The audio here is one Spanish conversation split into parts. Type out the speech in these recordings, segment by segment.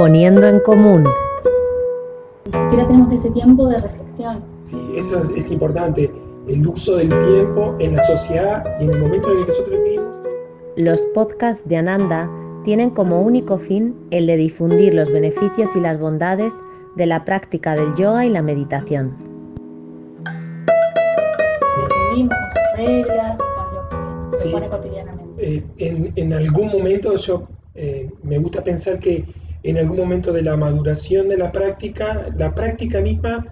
Poniendo en común. Ni siquiera tenemos ese tiempo de reflexión. Sí, eso es, importante. El uso del tiempo en la sociedad y en el momento en el que nosotros vivimos. Los podcasts de Ananda tienen como único fin el de difundir los beneficios y las bondades de la práctica del yoga y la meditación. Vivimos con sus reglas, con lo que se pone cotidianamente. Eh, en, en, algún momento yo eh, me gusta pensar que en algún momento de la maduración de la práctica, la práctica misma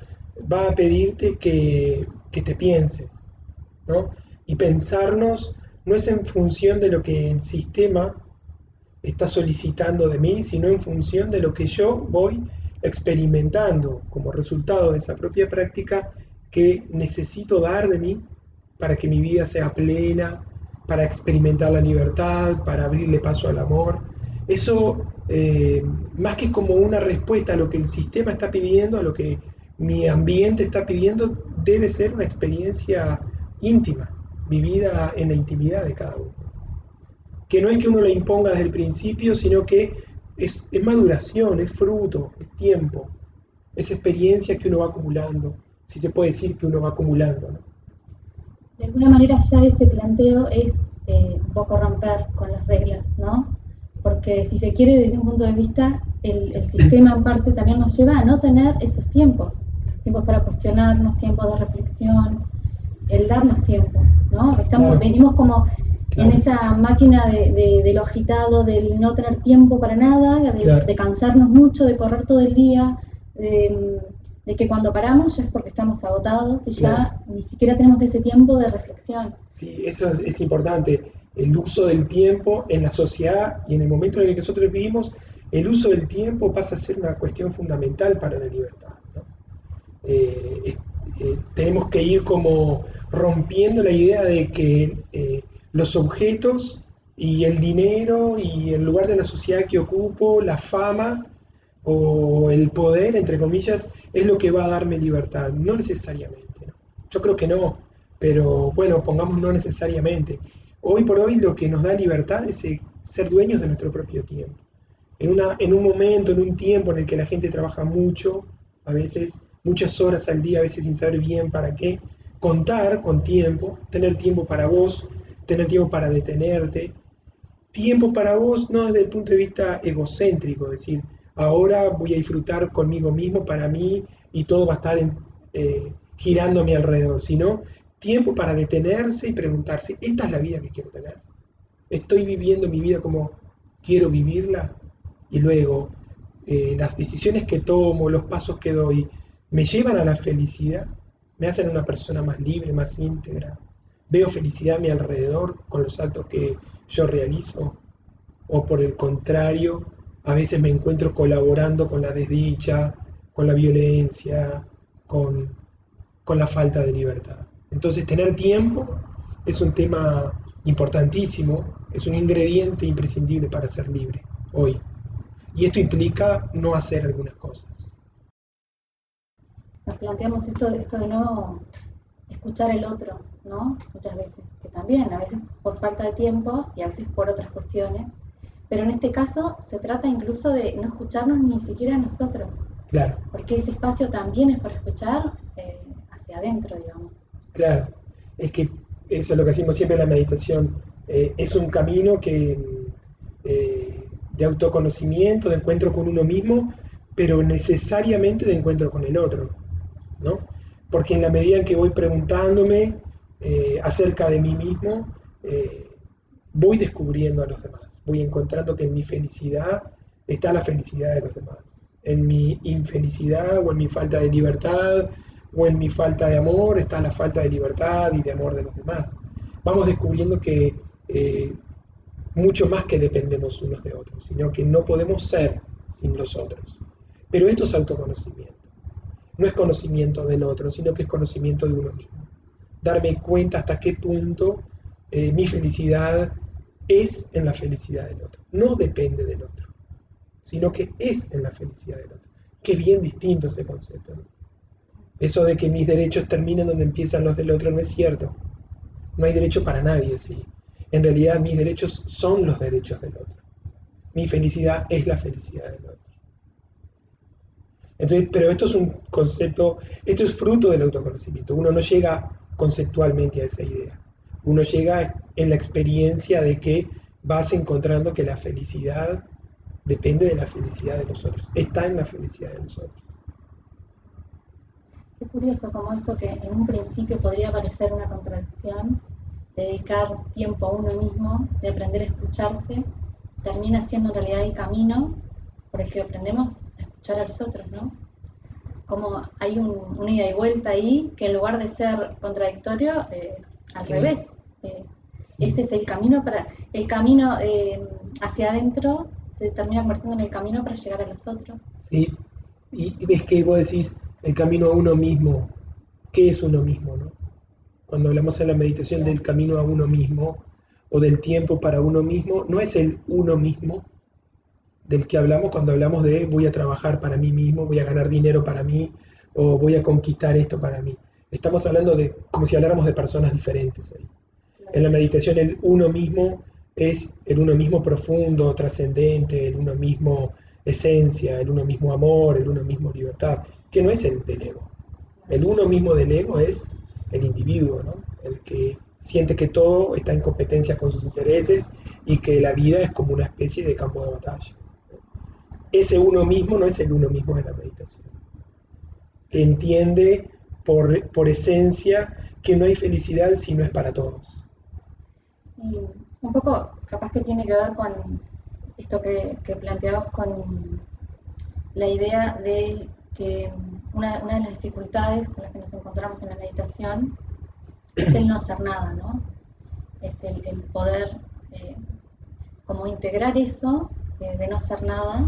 va a pedirte que, que te pienses, ¿no? Y pensarnos no es en función de lo que el sistema está solicitando de mí, sino en función de lo que yo voy experimentando como resultado de esa propia práctica que necesito dar de mí para que mi vida sea plena, para experimentar la libertad, para abrirle paso al amor. Eso, eh, más que como una respuesta a lo que el sistema está pidiendo, a lo que mi ambiente está pidiendo, debe ser una experiencia íntima, vivida en la intimidad de cada uno. Que no es que uno la imponga desde el principio, sino que es, maduración, es fruto, es tiempo, es experiencia que uno va acumulando, si se puede decir que uno va acumulando. De alguna manera ya ese planteo es eh, un poco romper con las reglas, ¿no? Porque si se quiere desde un punto de vista, el, sistema en parte también nos lleva a no tener esos tiempos, tiempos para cuestionarnos, tiempos de reflexión, el darnos tiempo, ¿no? Estamos, Venimos como en esa máquina de, de, lo agitado, del no tener tiempo para nada, de, cansarnos mucho, de correr todo el día, de, que cuando paramos ya es porque estamos agotados y ya ni siquiera tenemos ese tiempo de reflexión. Sí, eso es importante el uso del tiempo en la sociedad y en el momento en el que nosotros vivimos, el uso del tiempo pasa a ser una cuestión fundamental para la libertad. Eh, eh, tenemos que ir como rompiendo la idea de que eh, los objetos y el dinero y el lugar de la sociedad que ocupo, la fama o el poder, entre comillas, es lo que va a darme libertad. No necesariamente. Yo creo que no, pero bueno, pongamos no necesariamente. Hoy por hoy lo que nos da libertad es eh, ser dueños de nuestro propio tiempo. En, una, en un momento, en un tiempo en el que la gente trabaja mucho, a veces muchas horas al día, a veces sin saber bien para qué, contar con tiempo, tener tiempo para vos, tener tiempo para detenerte, tiempo para vos no desde el punto de vista egocéntrico, es decir, ahora voy a disfrutar conmigo mismo para mí y todo va a estar eh, girando a mi alrededor, sino tiempo para detenerse y preguntarse, ¿esta es la vida que quiero tener? ¿Estoy viviendo mi vida como quiero vivirla? Y luego, eh, las decisiones que tomo, los pasos que doy, ¿me llevan a la felicidad? ¿Me hacen una persona más libre, más íntegra? ¿Veo felicidad a mi alrededor con los actos que yo realizo? ¿O por el contrario, a veces me encuentro colaborando con la desdicha, con la violencia, con, con la falta de libertad? Entonces tener tiempo es un tema importantísimo, es un ingrediente imprescindible para ser libre hoy. Y esto implica no hacer algunas cosas. Nos planteamos esto, esto de no escuchar el otro, ¿no? Muchas veces, que también, a veces por falta de tiempo y a veces por otras cuestiones. Pero en este caso se trata incluso de no escucharnos ni siquiera a nosotros. Claro. Porque ese espacio también es para escuchar eh, hacia adentro, digamos. Claro, es que eso es lo que hacemos siempre en la meditación. Eh, es un camino que, eh, de autoconocimiento, de encuentro con uno mismo, pero necesariamente de encuentro con el otro. ¿no? Porque en la medida en que voy preguntándome eh, acerca de mí mismo, voy descubriendo a los demás. Voy encontrando que en mi felicidad está la felicidad de los demás. En mi infelicidad o en mi falta de libertad o en mi falta de amor está la falta de libertad y de amor de los demás. Vamos descubriendo que eh, mucho más que dependemos unos de otros, sino que no podemos ser sin los otros. Pero esto es autoconocimiento. No es conocimiento del otro, sino que es conocimiento de uno mismo. Darme cuenta hasta qué punto eh, mi felicidad es en la felicidad del otro. No depende del otro, sino que es en la felicidad del otro. Es bien distinto ese concepto. Eso de que mis derechos terminan donde empiezan los del otro no es cierto. No hay derecho para nadie, sí. En realidad mis derechos son los derechos del otro. Mi felicidad es la felicidad del otro. Entonces, pero esto es un concepto, esto es fruto del autoconocimiento. Uno no llega conceptualmente a esa idea. Uno llega en la experiencia de que vas encontrando que la felicidad depende de la felicidad de los otros, está en la felicidad de los otros. Es curioso como eso que en un principio podría parecer una contradicción, dedicar tiempo a uno mismo, de aprender a escucharse, termina siendo en realidad el camino por el que aprendemos a escuchar a los otros, ¿no? Como hay un, ida y vuelta ahí que en lugar de ser contradictorio, eh, al revés. Eh, ese es el camino para, el camino eh, hacia adentro se termina convirtiendo en el camino para llegar a los otros. Sí, y ves que vos decís el camino a uno mismo, ¿qué es uno mismo? Cuando hablamos en la meditación del camino a uno mismo o del tiempo para uno mismo, no es el uno mismo del que hablamos cuando hablamos de voy a trabajar para mí mismo, voy a ganar dinero para mí o voy a conquistar esto para mí. Estamos hablando de como si habláramos de personas diferentes ahí. En la meditación el uno mismo es el uno mismo profundo, trascendente, el uno mismo esencia, el uno mismo amor, el uno mismo libertad, que no es el del ego. El uno mismo del ego es el individuo, ¿no? el que siente que todo está en competencia con sus intereses y que la vida es como una especie de campo de batalla. Ese uno mismo no es el uno mismo de la meditación, que entiende por, por esencia que no hay felicidad si no es para todos. Un poco capaz que tiene que ver con esto que, que planteabas con la idea de que una, de las dificultades con las que nos encontramos en la meditación es el no hacer nada, ¿no? Es el, poder eh, como integrar eso eh, de no hacer nada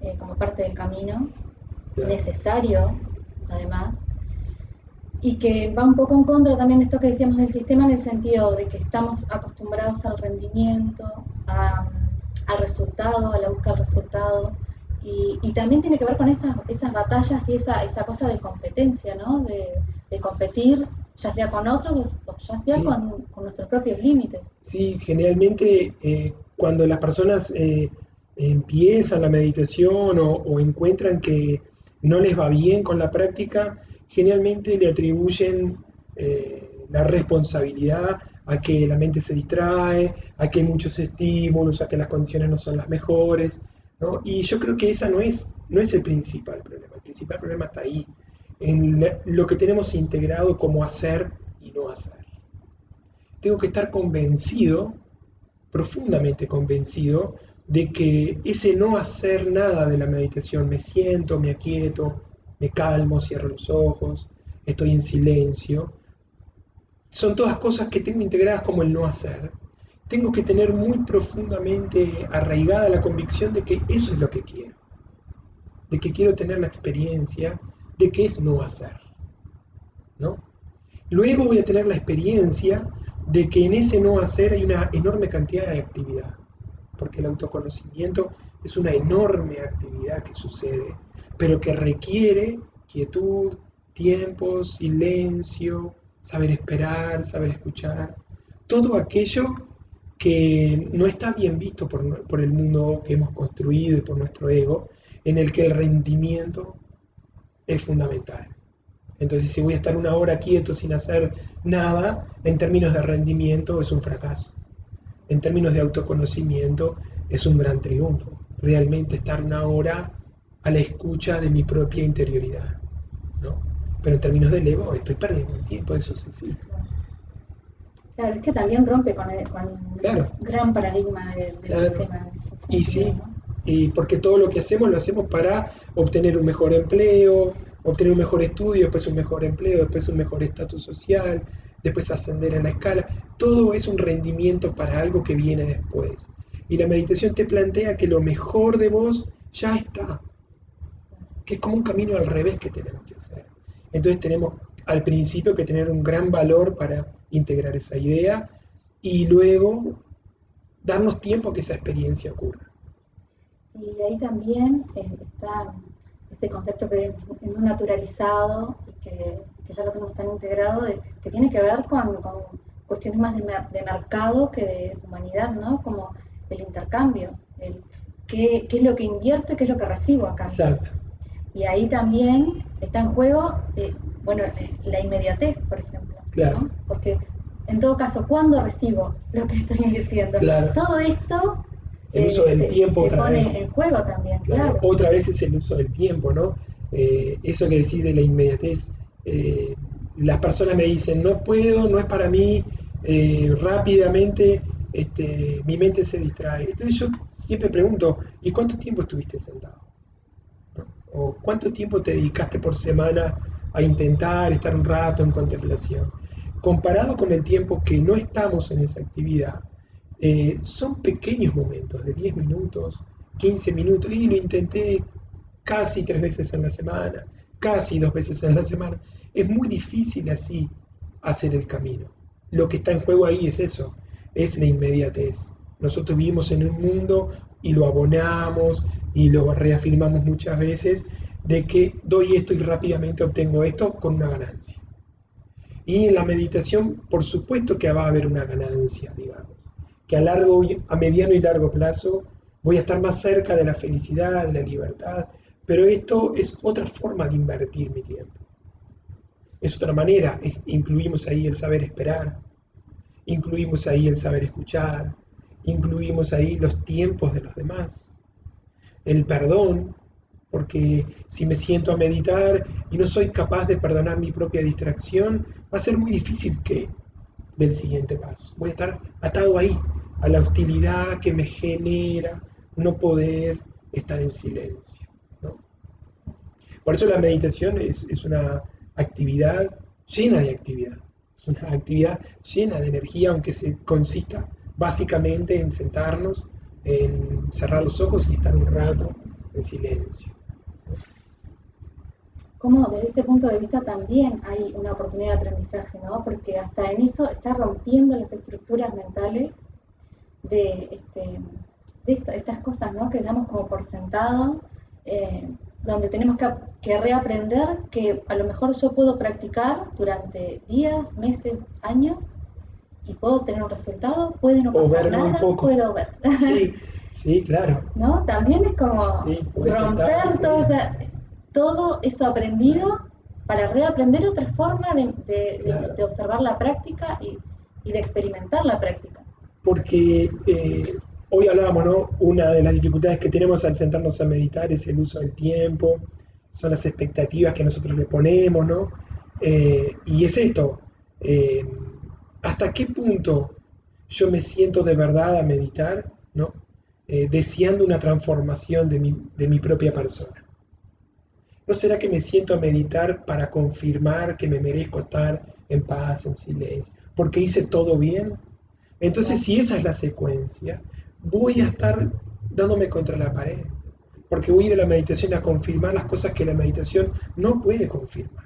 eh, como parte del camino, necesario además, y que va un poco en contra también de esto que decíamos del sistema en el sentido de que estamos acostumbrados al rendimiento, al resultado, a la búsqueda del resultado, y, también tiene que ver con esas, esas batallas y esa, esa cosa de competencia, ¿no? De, competir, ya sea con otros o ya sea con, nuestros propios límites. Sí, generalmente eh, cuando las personas eh, empiezan la meditación o, encuentran que no les va bien con la práctica, generalmente le atribuyen eh, la responsabilidad a que la mente se distrae, a que hay muchos estímulos, a que las condiciones no son las mejores. Y yo creo que esa no es, no es el principal problema. El principal problema está ahí, en lo que tenemos integrado como hacer y no hacer. Tengo que estar convencido, profundamente convencido, de que ese no hacer nada de la meditación, me siento, me aquieto, me calmo, cierro los ojos, estoy en silencio, son todas cosas que tengo integradas como el no hacer tengo que tener muy profundamente arraigada la convicción de que eso es lo que quiero, de que quiero tener la experiencia de qué es no hacer. ¿no? Luego voy a tener la experiencia de que en ese no hacer hay una enorme cantidad de actividad, porque el autoconocimiento es una enorme actividad que sucede, pero que requiere quietud, tiempo, silencio, saber esperar, saber escuchar, todo aquello que no está bien visto por, el mundo que hemos construido y por nuestro ego, en el que el rendimiento es fundamental. Entonces, si voy a estar una hora quieto sin hacer nada, en términos de rendimiento es un fracaso. En términos de autoconocimiento es un gran triunfo. Realmente estar una hora a la escucha de mi propia interioridad. ¿no? Pero en términos del ego estoy perdiendo el tiempo, eso sí, sí. Claro, es que también rompe con, el, gran paradigma del sistema. Y sí, y porque todo lo que hacemos lo hacemos para obtener un mejor empleo, obtener un mejor estudio, después un mejor empleo, después un mejor estatus social, después ascender en la escala. Todo es un rendimiento para algo que viene después. Y la meditación te plantea que lo mejor de vos ya está, que es como un camino al revés que tenemos que hacer. Entonces tenemos al principio que tener un gran valor para integrar esa idea y luego darnos tiempo a que esa experiencia ocurra. Y ahí también eh, está ese concepto que es naturalizado y que, ya lo tenemos tan integrado, que tiene que ver con, cuestiones más de, mercado que de humanidad, ¿no? Como el intercambio, el qué, es lo que invierto y qué es lo que recibo acá. Exacto. Y ahí también está en juego, eh, bueno, la inmediatez, por ejemplo. Claro. Porque en todo caso, ¿cuándo recibo lo que estoy diciendo? Claro. Todo esto el uso del se, tiempo se otra pone vez. en juego también, claro. Otra vez es el uso del tiempo, ¿no? Eh, eso que decís de la inmediatez. eh, las personas me dicen, no puedo, no es para mí, eh, rápidamente este, mi mente se distrae. Entonces yo siempre pregunto, ¿y cuánto tiempo estuviste sentado? ¿O cuánto tiempo te dedicaste por semana a intentar estar un rato en contemplación? Comparado con el tiempo que no estamos en esa actividad, eh, son pequeños momentos, de 10 minutos, 15 minutos, y lo intenté casi tres veces en la semana, casi dos veces en la semana. Es muy difícil así hacer el camino. Lo que está en juego ahí es eso, es la inmediatez. Nosotros vivimos en un mundo y lo abonamos y lo reafirmamos muchas veces de que doy esto y rápidamente obtengo esto con una ganancia. Y en la meditación, por supuesto que va a haber una ganancia, digamos, que a largo, a mediano y largo plazo voy a estar más cerca de la felicidad, de la libertad, pero esto es otra forma de invertir mi tiempo. Es otra manera, incluimos ahí el saber esperar, incluimos ahí el saber escuchar, incluimos ahí los tiempos de los demás, el perdón, porque si me siento a meditar y no soy capaz de perdonar mi propia distracción, va a ser muy difícil que del siguiente paso. Voy a estar atado ahí, a la hostilidad que me genera no poder estar en silencio. Por eso la meditación es, es una actividad llena de actividad. Es una actividad llena de energía, aunque se consista básicamente en sentarnos, en cerrar los ojos y estar un rato en silencio. Como desde ese punto de vista también hay una oportunidad de aprendizaje, ¿no? Porque hasta en eso está rompiendo las estructuras mentales de, este, estas cosas, ¿no? Que damos como por sentado, eh, donde tenemos que, que reaprender que a lo mejor yo puedo practicar durante días, meses, años y puedo obtener un resultado, puede no O pasar ver muy nada, pocos. puedo ver. Sí, sí, claro. ¿no? También es como Sí, romper todo, todo eso aprendido para reaprender otra forma de, de- de- Claro. de observar la práctica y, y de experimentar la práctica. porque eh, hoy hablábamos, ¿no? Una de las dificultades que tenemos al sentarnos a meditar es el uso del tiempo, son las expectativas que nosotros le ponemos, ¿no? Eh, y es esto, eh, ¿hasta qué punto yo me siento de verdad a meditar, ¿no? Eh, deseando una transformación de mi, de mi propia persona. ¿No será que me siento a meditar para confirmar que me merezco estar en paz, en silencio? Porque hice todo bien. Entonces, si esa es la secuencia, voy a estar dándome contra la pared. Porque voy a ir a la meditación a confirmar las cosas que la meditación no puede confirmar.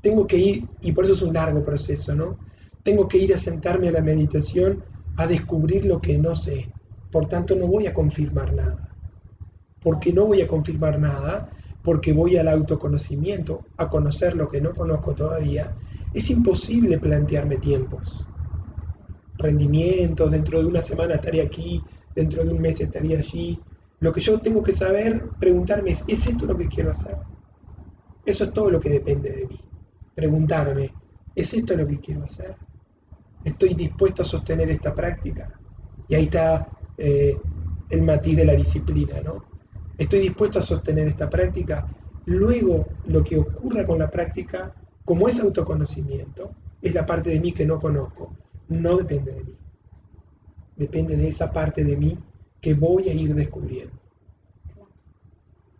Tengo que ir, y por eso es un largo proceso, ¿no? Tengo que ir a sentarme a la meditación a descubrir lo que no sé. Por tanto, no voy a confirmar nada. Porque no voy a confirmar nada, porque voy al autoconocimiento, a conocer lo que no conozco todavía, es imposible plantearme tiempos. Rendimientos, dentro de una semana estaré aquí, dentro de un mes estaría allí. Lo que yo tengo que saber, preguntarme es, ¿es esto lo que quiero hacer? Eso es todo lo que depende de mí. Preguntarme, ¿es esto lo que quiero hacer? ¿Estoy dispuesto a sostener esta práctica? Y ahí está eh, el matiz de la disciplina, ¿no? Estoy dispuesto a sostener esta práctica. Luego, lo que ocurra con la práctica, como es autoconocimiento, es la parte de mí que no conozco, no depende de mí. Depende de esa parte de mí que voy a ir descubriendo.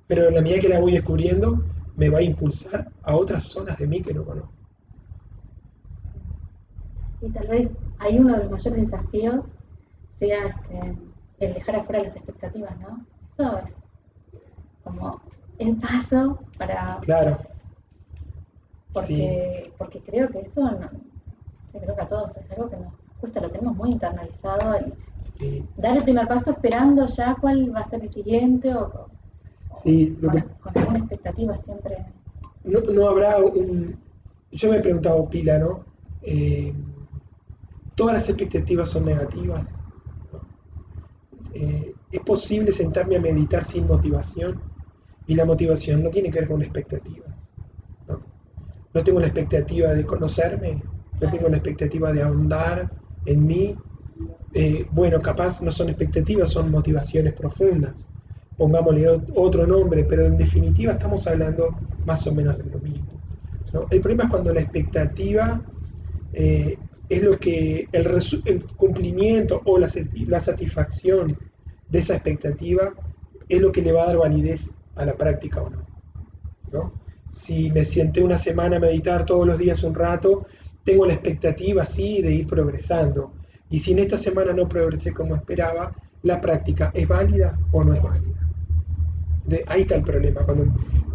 Pero en la medida que la voy descubriendo, me va a impulsar a otras zonas de mí que no conozco. Y tal vez ahí uno de los mayores desafíos sea este, el dejar afuera las expectativas, ¿no? Eso es como el paso para... Claro, Porque, porque creo que eso, no, no sé, creo que a todos es algo que nos cuesta, lo tenemos muy internalizado. el sí, dar el primer paso esperando ya cuál va a ser el siguiente o sí, lo con, que con alguna expectativa siempre. no, no habrá un... Yo me he preguntado, Pila, ¿no? Eh, ¿Todas las expectativas son negativas? Eh, ¿Es posible sentarme a meditar sin motivación? Y la motivación no tiene que ver con expectativas. No, no tengo la expectativa de conocerme, no tengo la expectativa de ahondar en mí. Eh, bueno, capaz no son expectativas, son motivaciones profundas. Pongámosle otro nombre, pero en definitiva estamos hablando más o menos de lo mismo. El problema es cuando la expectativa eh, es lo que el, cumplimiento o la, satisfacción de esa expectativa es lo que le va a dar validez a la práctica o no. Si me sienté una semana a meditar todos los días un rato, tengo la expectativa, sí, de ir progresando. Y si en esta semana no progresé como esperaba, la práctica es válida o no es válida. Ahí está el problema, cuando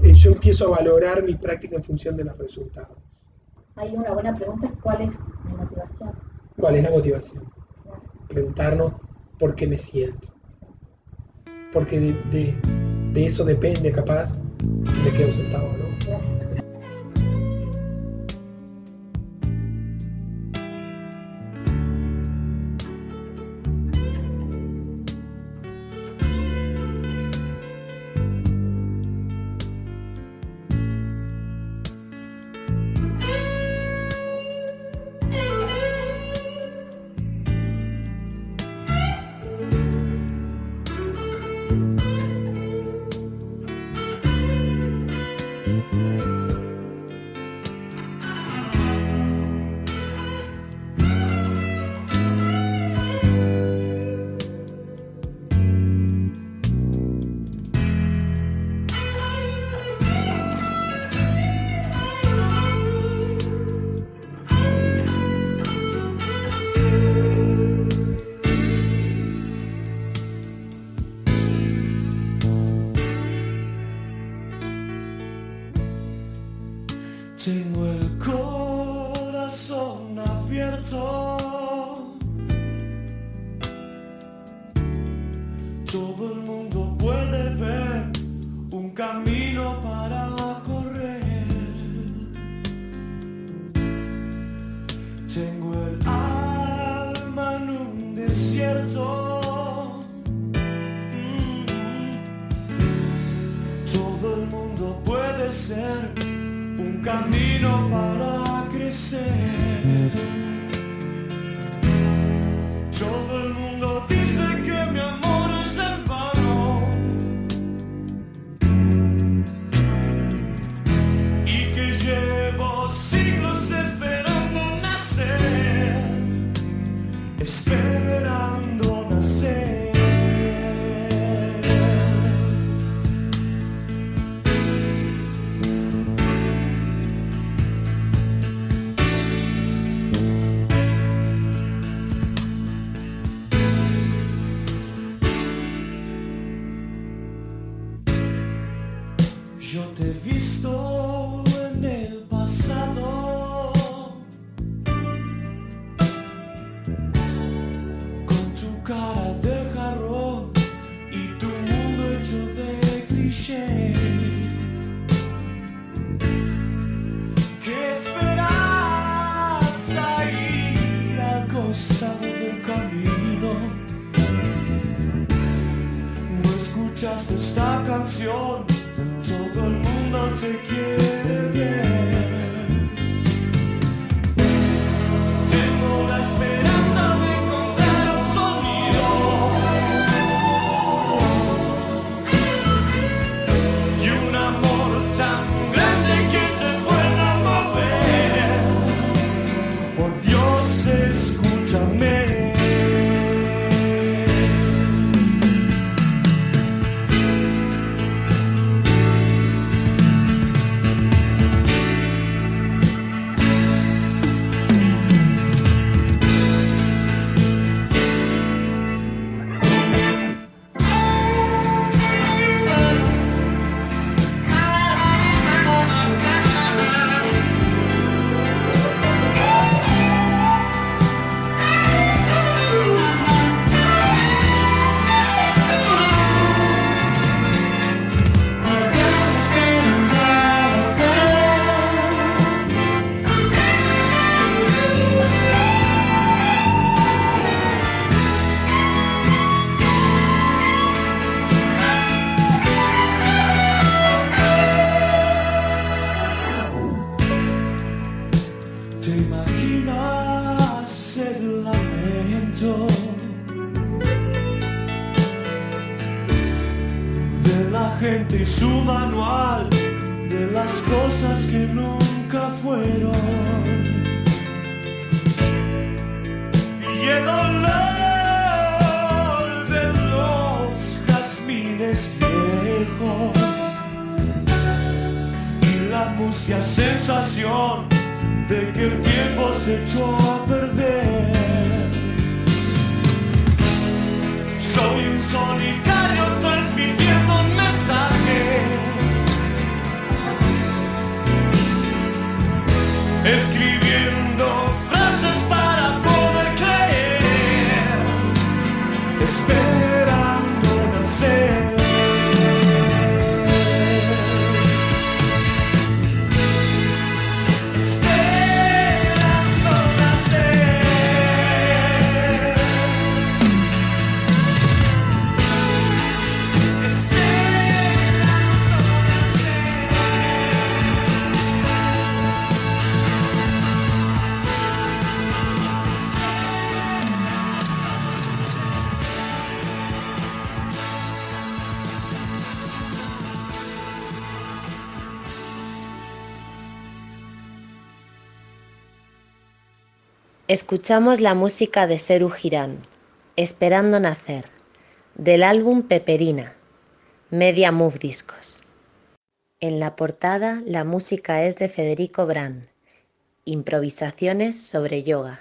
eh, yo empiezo a valorar mi práctica en función de los resultados. Hay una buena pregunta, ¿cuál es mi motivación? ¿Cuál es la motivación? Preguntarnos por qué me siento. Porque de, de eso depende capaz si me quedo sentado o no. canción, todo el mundo te quiere. Mustia sensación de que el tiempo se echó a perder. Soy un solitario transmitiendo un mensaje. Escribiendo frases para poder creer. Esperando Escuchamos la música de Seru Girán, Esperando Nacer, del álbum Peperina, Media Move Discos. En la portada la música es de Federico Brand, Improvisaciones sobre yoga.